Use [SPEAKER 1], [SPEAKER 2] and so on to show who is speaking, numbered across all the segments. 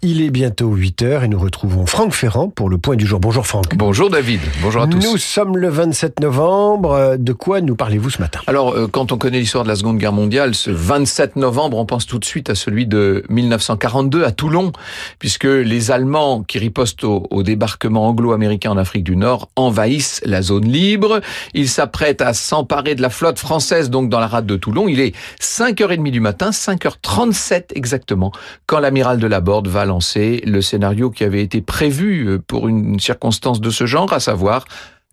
[SPEAKER 1] Il est bientôt 8 heures et nous retrouvons Franck Ferrand pour le point du jour. Bonjour Franck.
[SPEAKER 2] Bonjour David, bonjour à tous.
[SPEAKER 1] Nous sommes le 27 novembre. De quoi nous parlez-vous ce matin?
[SPEAKER 2] Alors, euh, quand on connaît l'histoire de la Seconde Guerre mondiale, ce 27 novembre, on pense tout de suite à celui de 1942 à Toulon, puisque les Allemands qui ripostent au, au débarquement anglo-américain en Afrique du Nord envahissent la zone libre. Ils s'apprêtent à s'emparer de la flotte française, donc dans la rade de Toulon. Il est 5h30 du matin, 5h37 exactement, quand l'amiral de la Borde va lancer le scénario qui avait été prévu euh, pour une circonstance de ce genre, à savoir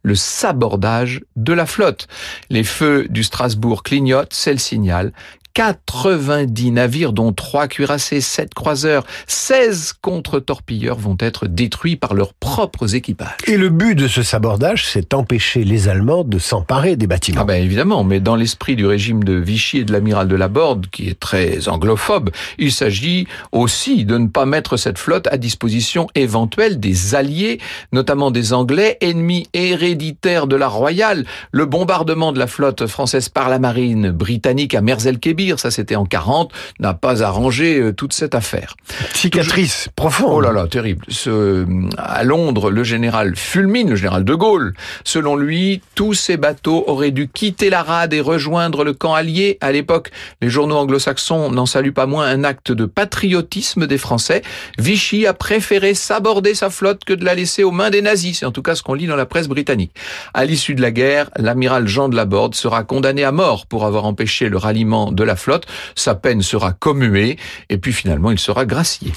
[SPEAKER 2] le sabordage de la flotte. Les feux du Strasbourg clignotent, c'est le signal. 90 navires, dont 3 cuirassés, 7 croiseurs, 16 contre-torpilleurs vont être détruits par leurs propres équipages.
[SPEAKER 1] Et le but de ce sabordage, c'est d'empêcher les Allemands de s'emparer des bâtiments.
[SPEAKER 2] Ah ben évidemment, mais dans l'esprit du régime de Vichy et de l'amiral de la Borde, qui est très anglophobe, il s'agit aussi de ne pas mettre cette flotte à disposition éventuelle des alliés, notamment des Anglais, ennemis héréditaires de la Royale. Le bombardement de la flotte française par la marine britannique à Merzel-Kébir ça c'était en 40, n'a pas arrangé euh, toute cette affaire.
[SPEAKER 1] Cicatrice profonde.
[SPEAKER 2] Oh là là, terrible. Ce, à Londres, le général fulmine, le général de Gaulle. Selon lui, tous ces bateaux auraient dû quitter la rade et rejoindre le camp allié. À l'époque, les journaux anglo-saxons n'en saluent pas moins un acte de patriotisme des Français. Vichy a préféré s'aborder sa flotte que de la laisser aux mains des nazis. C'est en tout cas ce qu'on lit dans la presse britannique. À l'issue de la guerre, l'amiral Jean de Laborde sera condamné à mort pour avoir empêché le ralliement de flotte. Sa peine sera commuée et puis finalement il sera gracié.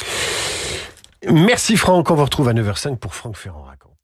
[SPEAKER 1] Merci Franck, on vous retrouve à 9h05 pour Franck Ferrand raconte.